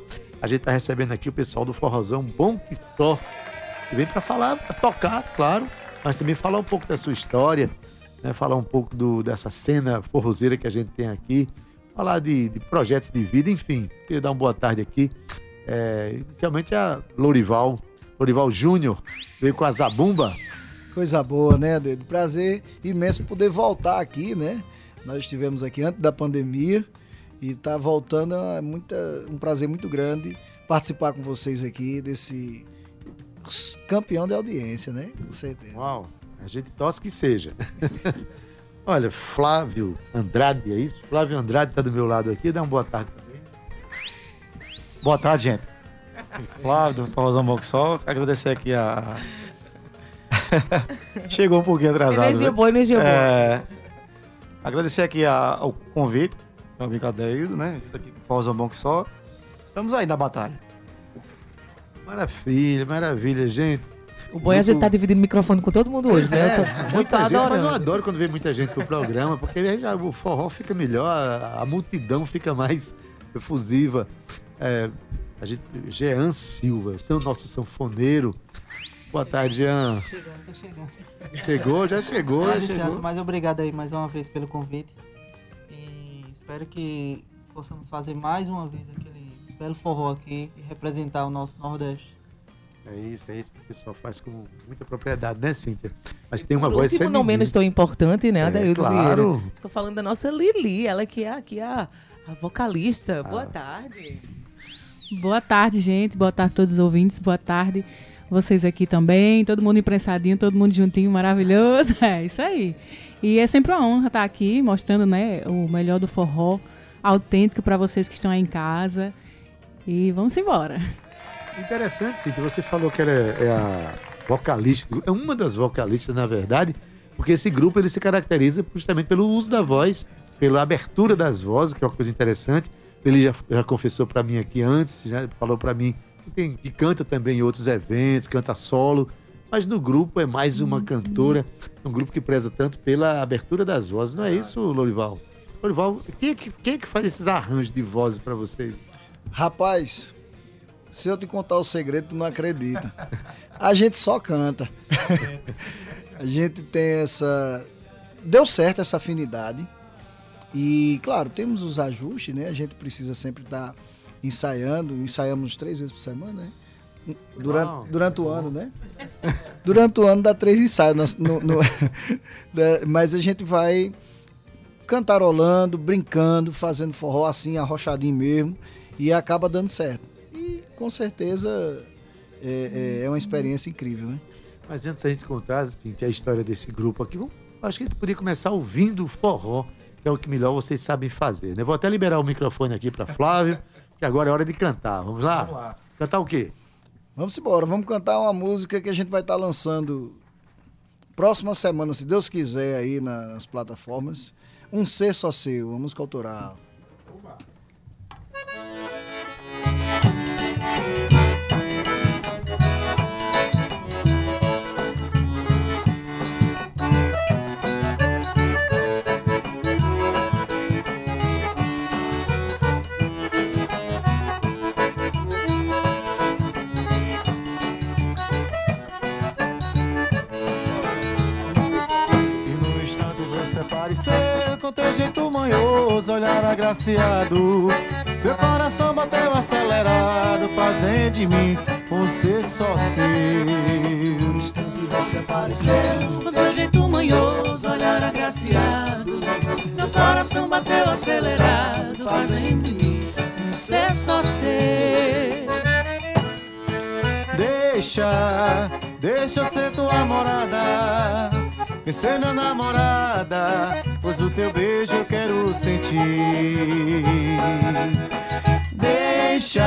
A gente tá recebendo aqui o pessoal do Forrozão Bom Que Só, que vem para falar, pra tocar, claro, mas também falar um pouco da sua história, né? falar um pouco do, dessa cena forrozeira que a gente tem aqui, falar de, de projetos de vida, enfim. Queria dar uma boa tarde aqui. É, inicialmente a Lorival, Lorival Júnior, veio com a Zabumba. Coisa boa, né, Dedo? Prazer imenso poder voltar aqui, né? Nós estivemos aqui antes da pandemia e tá voltando, é muita, um prazer muito grande participar com vocês aqui desse campeão de audiência, né? Com certeza. Uau, a gente torce que seja. (laughs) Olha, Flávio Andrade, é isso? Flávio Andrade tá do meu lado aqui, dá uma boa tarde também. Boa tarde, gente. Flávio, do Forrozão Só. Agradecer aqui a. (laughs) Chegou um pouquinho atrasado. Energia né? boa, energia boa. É, Agradecer aqui a- ao convite, meu amigo Adeildo, né? Tô aqui com o Bom que Só. Estamos aí na batalha. Maravilha, maravilha, gente. O bom é a gente tá dividindo microfone com todo mundo hoje, né? Eu tô, eu tô muita gente, mas eu adoro quando vem muita gente pro programa, porque aí já o forró fica melhor, a, a multidão fica mais efusiva. É, a gente, Jean Silva, você é o nosso sanfoneiro. Boa tarde, Jean. Chegando, tô chegando. Chegou, já chegou, já chegou. mas obrigado aí mais uma vez pelo convite. E espero que possamos fazer mais uma vez aquele belo forró aqui e representar o nosso Nordeste. É isso, é isso que o pessoal faz com muita propriedade, né, Cíntia? Mas tem uma Por voz último, não menos tão importante, né, É, Adaildo claro. Vieira? Estou falando da nossa Lili, ela que é aqui a, a vocalista. Boa Ah. tarde. Boa tarde, gente. Boa tarde a todos os ouvintes. Boa tarde vocês aqui também. Todo mundo imprensadinho, todo mundo juntinho, maravilhoso. (laughs) É isso aí. E é sempre uma honra estar aqui mostrando né, o melhor do forró autêntico para vocês que estão aí em casa. E vamos embora. Interessante, Cíntia, você falou que ela é, é a vocalista, é uma das vocalistas, na verdade, porque esse grupo ele se caracteriza justamente pelo uso da voz, pela abertura das vozes, que é uma coisa interessante. Ele já, já confessou para mim aqui antes, já falou para mim que, tem, que canta também em outros eventos, canta solo, mas no grupo é mais uma cantora, um grupo que preza tanto pela abertura das vozes, não é isso, Lorival? Lorival, quem é que, quem é que faz esses arranjos de vozes para vocês? Rapaz, se eu te contar o segredo, tu não acredita. A gente só canta. (laughs) A gente tem essa. Deu certo essa afinidade. E, claro, temos os ajustes, né? A gente precisa sempre estar ensaiando. Ensaiamos três vezes por semana, né? Durante, durante o ano, né? (laughs) Durante o ano dá três ensaios. no- no- da- (laughs) mas a gente vai cantarolando, brincando, fazendo forró assim, arrochadinho mesmo, e acaba dando certo. E com certeza é, é- é uma experiência incrível, né? Mas antes da gente contar assim, a história desse grupo aqui, acho que a gente poderia começar ouvindo o forró, que é o que melhor vocês sabem fazer. Né? Vou até liberar o microfone aqui para Flávio, que agora é hora de cantar. Vamos lá? Vamos lá. Cantar o quê? Vamos embora, vamos cantar uma música que a gente vai estar lançando próxima semana, se Deus quiser, aí na- nas plataformas. Um Ser Só Seu, uma música autoral. Com teu jeito manhoso, olhar agraciado. Meu coração bateu acelerado, fazendo de mim um ser só seu. No instante você apareceu Com teu jeito manhoso, olhar agraciado Meu coração bateu acelerado Fazendo de mim um ser só ser Deixa, deixa eu ser tua morada E ser minha namorada Pois o teu beijo eu quero sentir. Deixa,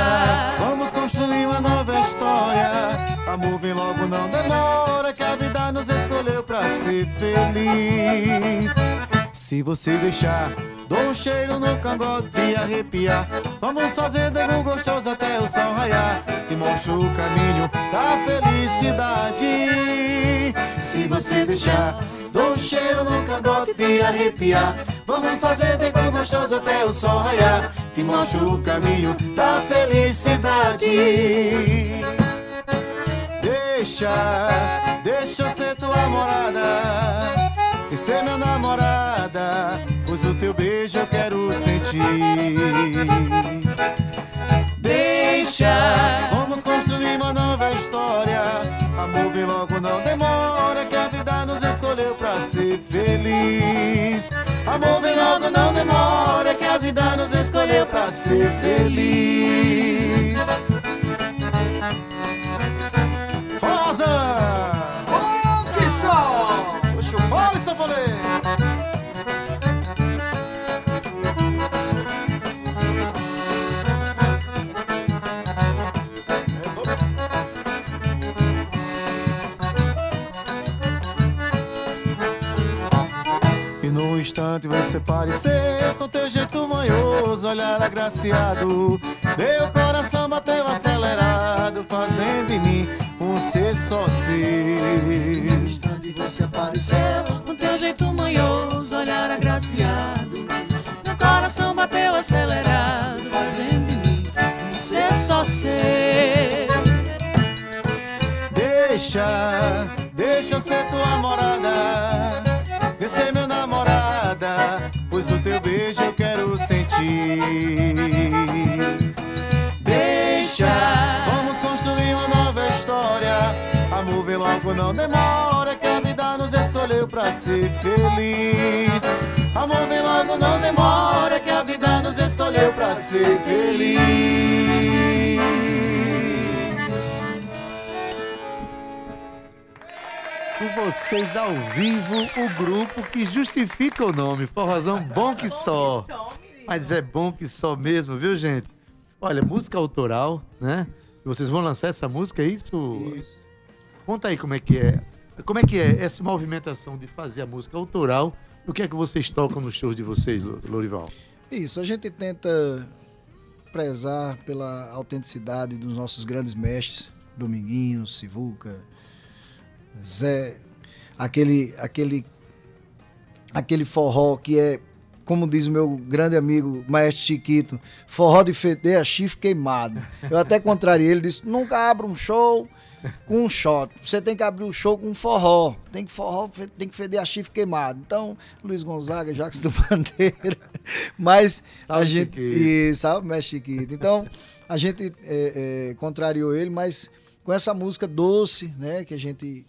vamos construir uma nova história. Amor vem logo, não demora Que a vida nos escolheu pra ser feliz Se você deixar Dou um cheiro no cangote e arrepiar. Vamos fazer dengo gostoso até o sol raiar. Te mostro o caminho da felicidade. Se você deixar Dou um cheiro no cangote e arrepiar. Vamos fazer dengo gostoso até o sol raiar. Te mostro o caminho da felicidade. Deixa, deixa eu ser tua morada E ser minha namorada Pois o teu beijo eu quero sentir. Deixa, vamos construir uma nova história. Amor vem logo, não demora Que a vida nos escolheu pra ser feliz. Amor vem logo, não demora Que a vida nos escolheu pra ser feliz. Forza! instante vai se parecer com teu jeito manhoso, olhar agraciado. Meu coração bateu acelerado, fazendo em mim um ser só seu. Um instante você apareceu jeito manhoso, olhar agraciado Meu coração bateu acelerado Fazendo em mim um ser só seu Deixa, deixa eu ser tua morada. Vem ser meu namorada, pois o teu beijo eu quero sentir. Deixa, vamos construir uma nova história. Amor, vem logo, não demora, pra ser feliz. Amor, vem logo, não demora, que a vida nos escolheu pra ser feliz. Com vocês ao vivo, o grupo que justifica o nome. Forrozão bom que só. Mas é bom que só mesmo, viu, gente? Olha, música autoral, né? E vocês vão lançar essa música, é isso? Isso. Conta aí como é que é. Como é que é essa movimentação de fazer a música autoral? O que é que vocês tocam nos shows de vocês, Lo- Lorival? Isso, a gente tenta prezar pela autenticidade dos nossos grandes mestres, Dominguinho, Sivuca, Zé, aquele, aquele, aquele forró que é, como diz o meu grande amigo Maestro Chiquito, forró de feder a chifre queimado. Eu até contrariei, ele disse, nunca abra um show com um shot, você tem que abrir o show com um forró, tem que forró, tem que feder a chifre queimado. Então, Luiz Gonzaga, Jacques do Bandeira, (laughs) mas a gente... Chiquito. E, salve, Mestre Chiquito. Então, a gente é, é, contrariou ele, mas com essa música doce, né, que a gente...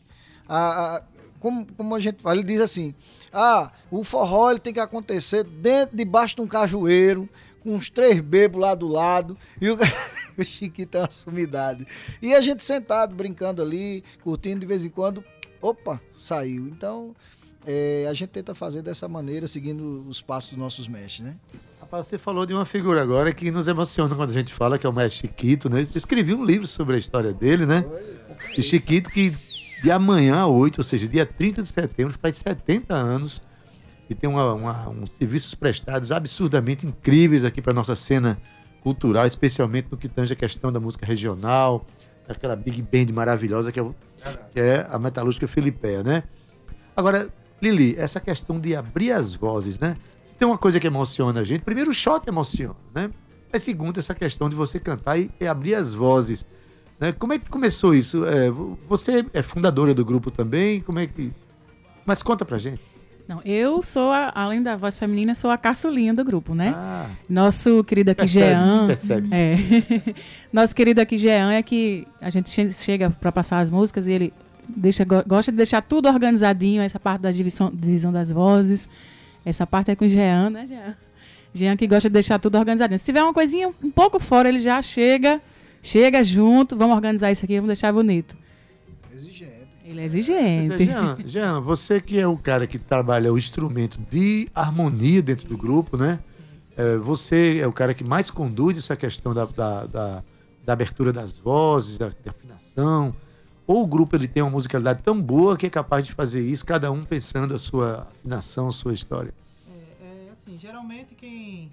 a- a- como, como a gente fala, ele diz assim, ah, o forró ele tem que acontecer dentro, debaixo de um cajueiro, com uns três bebos lá do lado, e o, (laughs) o Chiquito é uma sumidade. E a gente sentado, brincando ali, curtindo de vez em quando, opa, saiu. Então, é, a gente tenta fazer dessa maneira, seguindo os passos dos nossos mestres, né? Rapaz, você falou de uma figura agora que nos emociona quando a gente fala, que é o mestre Chiquito, né? Eu escrevi um livro sobre a história dele, né? E Chiquito que de amanhã a 8, ou seja, dia 30 de setembro, faz 70 anos e tem uma, uma- uns serviços prestados absurdamente incríveis aqui para nossa cena cultural, especialmente no que tange a questão da música regional, aquela big band maravilhosa que é, que é a Metalúrgica Filipeia, né? Agora, Lili, essa questão de abrir as vozes, né? Se tem uma coisa que emociona a gente, primeiro o shot emociona, né? Mas segundo, essa questão de você cantar e, e abrir as vozes. Né? Como é que começou isso? É, vo- você é fundadora do grupo também? Como é que. Mas conta pra gente. Não, eu sou, a- além da voz feminina, sou a caçulinha do grupo, né? Ah. Nosso querido aqui, Percebe-se, Jean. percebe-se. É. (laughs) Nosso querido aqui, Jean, é que a gente che- chega para passar as músicas e ele deixa, go- gosta de deixar tudo organizadinho, essa parte da divisão, divisão das vozes. Essa parte é com o Jean, né, Jean? Jean que gosta de deixar tudo organizadinho. Se tiver uma coisinha um pouco fora, ele já chega, chega junto, vamos organizar isso aqui, vamos deixar bonito. Ele é exigente. é, Jean, Jean, você que é o cara que trabalha o instrumento de harmonia dentro do grupo, né? É, você é o cara que mais conduz essa questão da, da, da- da abertura das vozes, da, da afinação. Ou o grupo ele tem uma musicalidade tão boa que é capaz de fazer isso, cada um pensando a sua afinação, a sua história. É assim, geralmente quem,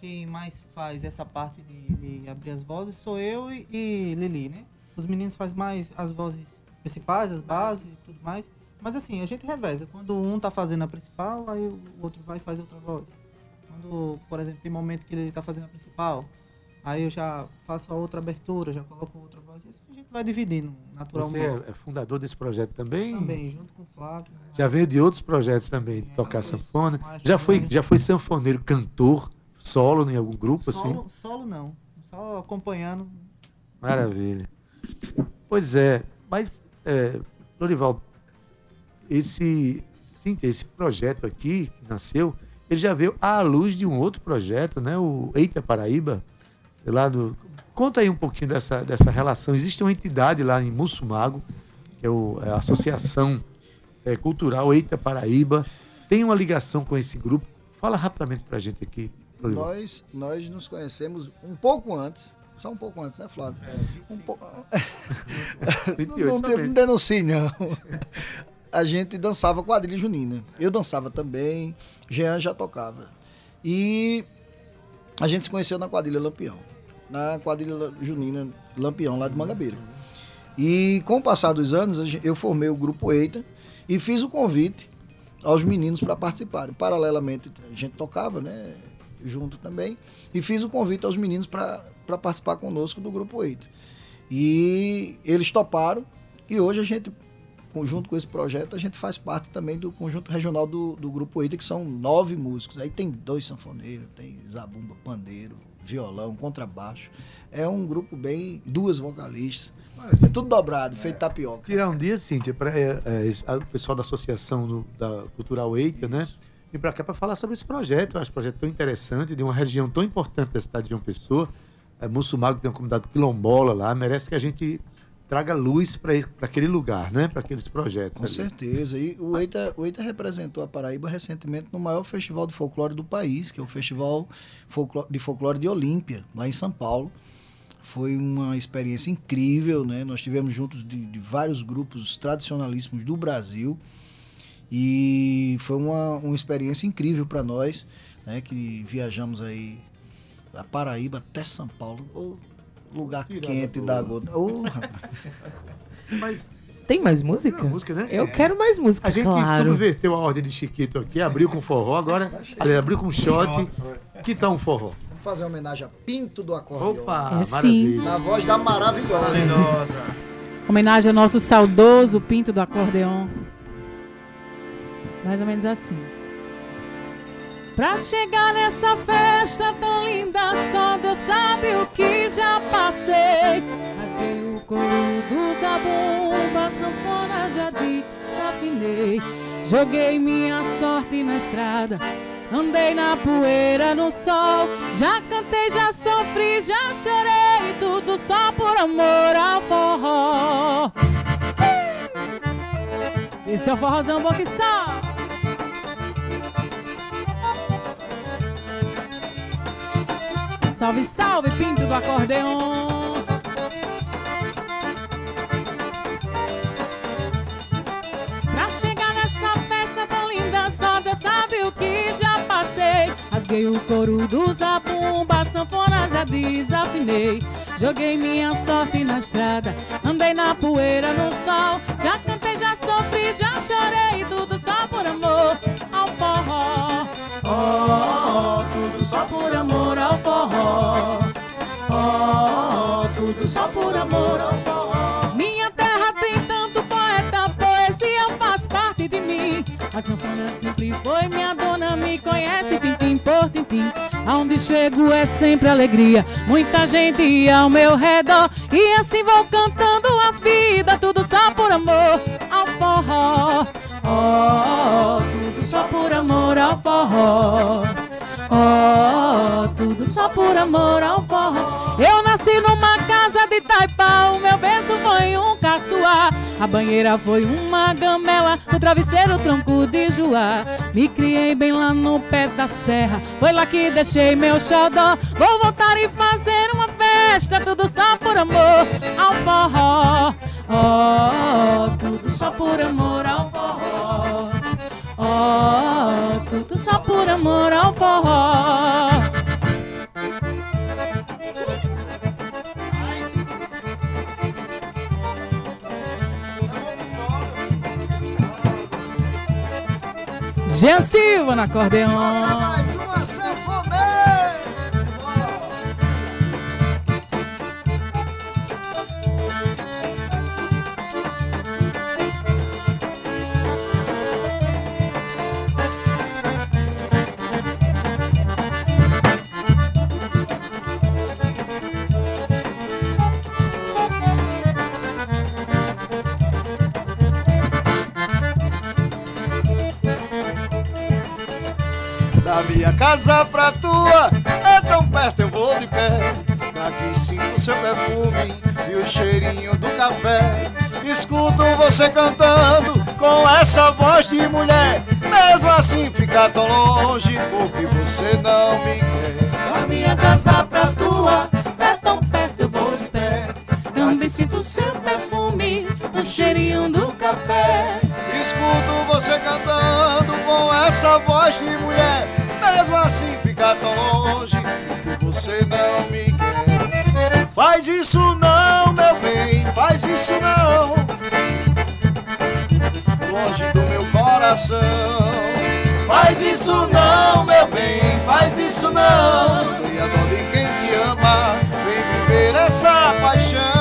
quem mais faz essa parte de, de abrir as vozes sou eu e, e Lili, né? Os meninos fazem mais as vozes principais, as bases e tudo mais. Mas assim, a gente reveza. Quando um tá fazendo a principal, aí o outro vai fazer outra voz. Quando, por exemplo, tem momento que ele tá fazendo a principal, aí eu já faço a outra abertura, já coloco outra voz. E assim a gente vai dividindo naturalmente. Você é, é fundador desse projeto também? Também, junto com o Flávio. Já veio de outros projetos também, de tocar sanfona. Já foi, já foi sanfoneiro, cantor, solo em algum grupo, assim? Solo, solo não. Só acompanhando. Maravilha. Pois é, mas, é, Lorival, esse, Cíntia, esse projeto aqui que nasceu, ele já veio à luz de um outro projeto, né? O Eita Paraíba, lá do... Conta aí um pouquinho dessa, dessa relação. Existe uma entidade lá em Mussumago, que é, o- é a Associação é, Cultural Eita Paraíba, tem uma ligação com esse grupo. Fala rapidamente pra gente aqui. Nós, nós nos conhecemos um pouco antes. Só um pouco antes, né, Flávio? Um pouco. (laughs) não, não, não denuncie, não. A gente dançava quadrilha junina. Eu dançava também, Jean já tocava. E a gente se conheceu na quadrilha Lampião. Na quadrilha junina Lampião, lá de Mangabeira. E com o passar dos anos, eu formei o grupo Eita e fiz o convite aos meninos para participarem. Paralelamente, a gente tocava, né? Junto também. E fiz o convite aos meninos para participar conosco do grupo Eita. E eles toparam. E hoje a gente, junto com esse projeto, a gente faz parte também do conjunto regional do, do grupo Eita, que são nove músicos. Aí tem dois sanfoneiros, tem zabumba, pandeiro, violão, contrabaixo. É um grupo bem. duas vocalistas. É tudo dobrado, feito tapioca. Tirar um dia, Cíntia, para o pessoal da Associação do- da Cultural Eita, né? E para cá para falar sobre esse projeto. Eu acho um projeto tão interessante, de uma região tão importante da cidade de João Pessoa. É, Mussumago tem uma comunidade quilombola lá, merece que a gente traga luz para aquele lugar, né? Para aqueles projetos. Com ali. certeza. E o Eita, o Eita representou a Paraíba recentemente no maior festival de folclore do país, que é o Festival de Folclore de Olímpia, lá em São Paulo. Foi uma experiência incrível, né? Nós tivemos juntos de, de vários grupos tradicionalíssimos do Brasil. E foi uma, uma experiência incrível para nós, né? Que viajamos aí da Paraíba até São Paulo. Ô, lugar quente da gota. (laughs) Rapaz. Mas Tem mais música? música, né, Eu Cê? quero mais música, A gente claro. subverteu a ordem de Chiquito aqui, abriu com forró, agora ali, abriu com shot. Que tal um forró? Vamos fazer uma homenagem a Pinto do Acordeon. Opa, É sim. maravilha. Na voz da maravilhosa. Homenagem ao nosso saudoso Pinto do Acordeon. Mais ou menos assim. Pra chegar nessa festa tão linda, só Deus sabe o que já passei. Rasguei o couro do zabumba, sanfona já desafinei. Joguei minha sorte na estrada, andei na poeira, no sol. Já cantei, já sofri, já chorei, tudo só por amor ao forró. Esse é o forrozão bom que só. Salve, salve, pinto do acordeon. Pra chegar nessa festa tão linda, só Deus sabe o que já passei. Rasguei o couro do zabumba, sanfona já desafinei. Joguei minha sorte na estrada, andei na poeira no sol. Já cantei, já sofri, já chorei, tudo só por amor ao forró. Oh, tudo só por amor só por amor ao forró. Minha terra tem tanto poeta, poesia faz parte de mim. A sanfona sempre foi minha dona, me conhece tintim por tintim. Aonde chego é sempre alegria, muita gente ao meu redor. E assim vou cantando a vida, tudo só por amor ao forró. Oh, tudo só por amor ao forró. Oh, tudo só por amor ao forró. Eu nasci numa casa de taipa, o meu berço foi um caçoar. A banheira foi uma gamela, o travesseiro tronco de joá. Me criei bem lá no pé da serra, foi lá que deixei meu xodó. Vou voltar e fazer uma festa, tudo só por amor ao forró. Oh, tudo só por amor ao forró. Oh, só por amor ao forró. Jean Silva no acordeon. Casa pra tua é tão perto, eu vou de pé. Aqui sinto seu perfume e o cheirinho do café. Escuto você cantando com essa voz de mulher. Mesmo assim fica tão longe porque você não me quer. Da minha casa pra tua, é tão perto, eu vou de pé. Também sinto seu perfume, o cheirinho do café. Escuto você cantando com essa voz de mulher mesmo assim ficar tão longe Você não me quer. Faz isso não, meu bem, faz isso não. Longe do meu coração. Faz isso não, meu bem, faz isso não. E a dor de quem te ama Vem viver essa paixão.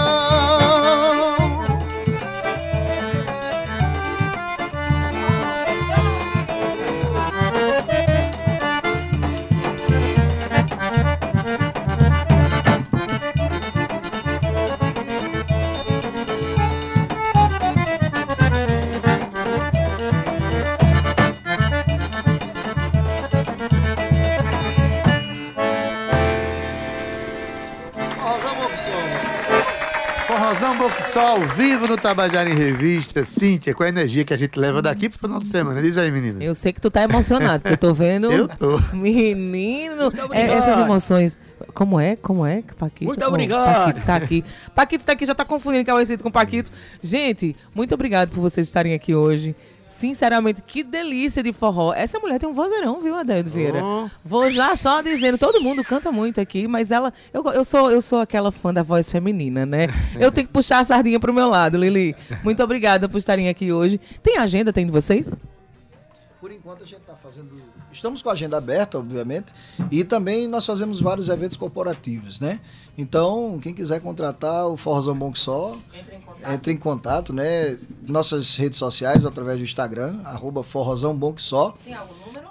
Boxol, ao vivo no Tabajara em Revista. Cíntia, com a energia que a gente leva daqui pro final de semana. Diz aí, menina. Eu sei que tu tá emocionado, que eu tô vendo. Eu tô. Menino, é, essas emoções. Como é? Como é que Paquito? Muito Oh, obrigado. Paquito tá aqui. Paquito tá aqui, já tá confundindo Cauêcito com Paquito. Gente, muito obrigado por vocês estarem aqui hoje. Sinceramente, que delícia de forró. Essa mulher tem um vozeirão, viu, Adélio Vieira? Oh. Vou já só dizendo, todo mundo canta muito aqui, mas ela. Eu, eu, sou, eu sou aquela fã da voz feminina, né? Eu tenho que puxar a sardinha pro meu lado, Lili. Muito obrigada por estarem aqui hoje. Tem agenda, tem de vocês? Por enquanto a gente está fazendo. Estamos com a agenda aberta, obviamente, e também nós fazemos vários eventos corporativos, né? Então, quem quiser contratar o Forrozão Bom Que Só, entre em contato, né? Nossas redes sociais, através do Instagram, arroba Forrozão Bom Que Só.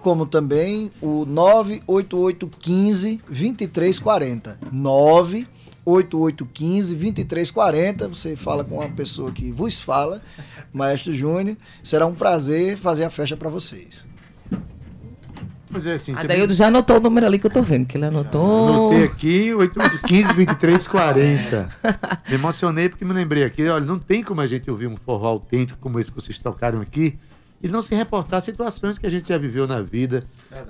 Como também o 98815 2340. 98815 2340. Você fala com uma pessoa que vos fala, Maestro Júnior. Será um prazer fazer a festa para vocês. Pois é, assim. Adaildo já anotou o número ali que eu tô vendo, que ele anotou. Anotei aqui, 8815 2340. (laughs) Me emocionei porque me lembrei aqui, olha, não tem como a gente ouvir um forró autêntico como esse que vocês tocaram aqui e não se reportar situações que a gente já viveu na vida,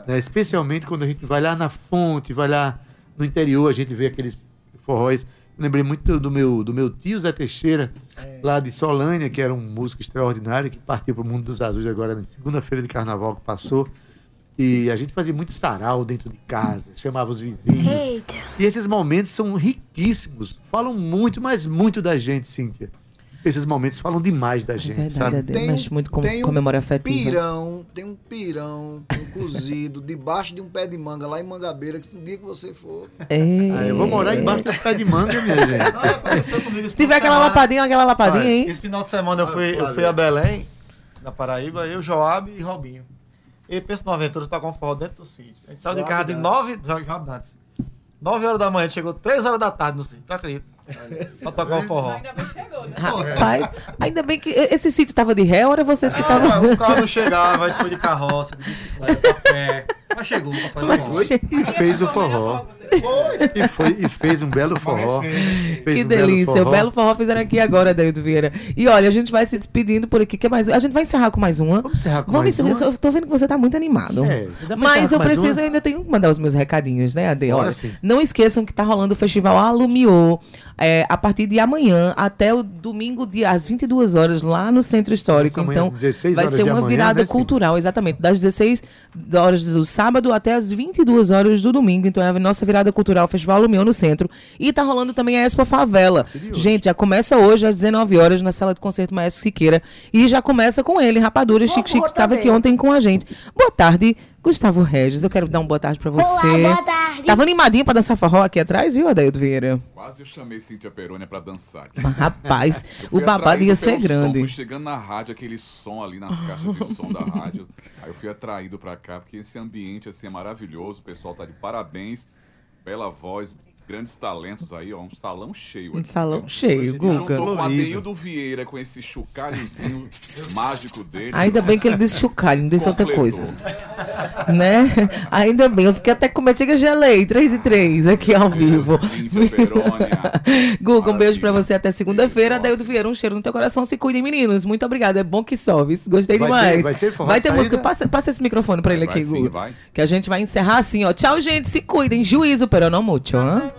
né? especialmente quando a gente vai lá na fonte, vai lá no interior, a gente vê aqueles forróis. Lembrei muito do meu, do meu tio Zé Teixeira, lá de Solânia, que era um músico extraordinário, que partiu para o mundo dos azuis agora na segunda-feira de carnaval que passou. E a gente fazia muito sarau dentro de casa, chamava os vizinhos. Eita. E esses momentos são riquíssimos. Falam muito, mas muito da gente, Cíntia. Esses momentos falam demais da gente, verdade, sabe? Adê, mexe muito com, tem com um memória afetiva. Pirão, tem um pirão, um cozido, (laughs) debaixo de um pé de manga, lá em Mangabeira, que no dia que você for. É. Ah, eu vou morar embaixo desse pé de manga, minha (laughs) gente. Aconteceu comigo Se tiver aquela semana. lapadinha, aquela lapadinha, Olha, hein? Esse final de semana eu fui, eu fui a Belém, na Paraíba, eu, Joab e Robinho. E pensa no Aventura tocar um forró dentro do sítio. A gente saiu de casa de Dantas. 9 Joab Dantas. 9 horas da manhã, chegou 3 horas da tarde no sítio, tu acredita? Pra tocar um forró. Rapaz, ainda bem que esse sítio tava de ré, ou era vocês que Ah, estavam. o carro não chegava, a gente foi de carroça, de bicicleta, a pé. Mas chegou pra fazer o forró. E fez o forró. E, foi, e fez um belo forró. Fez Que um belo delícia. forró. O belo forró fizeram aqui agora, Daildo Vieira. E olha, a gente vai se despedindo por aqui. Que mais? A gente vai encerrar com mais uma. Vamos encerrar com Vamos mais encerrar. uma? Eu tô vendo que você tá muito animado. É, Mas eu preciso, eu ainda tenho que mandar os meus recadinhos, né, Ade? Olha, sim. não esqueçam que tá rolando o Festival Alumiô é, a partir de amanhã até o domingo, dia, às 22 horas, lá no Centro Histórico. Amanhã Então, às 16 vai ser de uma amanhã, virada né, cultural, exatamente. Das 16 horas do sábado até as 22 horas do domingo. Então, é a nossa virada cultural, Festival Alumiô no Centro. E tá rolando também a Expo Favela. Gente, já começa hoje às 19 horas na sala de concerto Maestro Siqueira. E já começa com ele, Rapadura Chique Chique, que estava aqui ontem com a gente. Boa tarde, Gustavo Regis. Eu quero dar uma boa tarde pra você. boa tarde. Tava animadinho pra dançar forró aqui atrás, viu, Adaildo Vieira? Quase eu chamei Cíntia Perônia pra dançar. Rapaz, (laughs) o babado ia ser pelo som, grande. Fui chegando na rádio, aquele som ali nas caixas de som da rádio. Aí eu fui atraído pra cá, porque esse ambiente assim é maravilhoso. O pessoal tá de parabéns. Bela voz, grandes talentos aí, ó. Um salão cheio. Um aqui, salão viu? cheio, Guga. Juntou com o. Adeildo Vieira, com esse chocalhozinho (laughs) mágico dele. Ainda bem que ele disse chocalho, não disse outra coisa. Né? Ainda bem, eu fiquei até com medo. Chega, gelei, 3 e 3 aqui ao vivo. (laughs) Guga, um beijo pra você até segunda-feira. Adaildo Vieira, um cheiro no teu coração. Se cuidem, meninos. Muito obrigada. É bom que sobe. Gostei Vai demais. ter- vai ter Vai ter música. Passa, passa esse microfone pra ele Vai aqui, sim, Guga. vai. Que a gente vai encerrar assim, ó. Tchau, gente. Se cuidem. Juízo, pero não mucho, hã?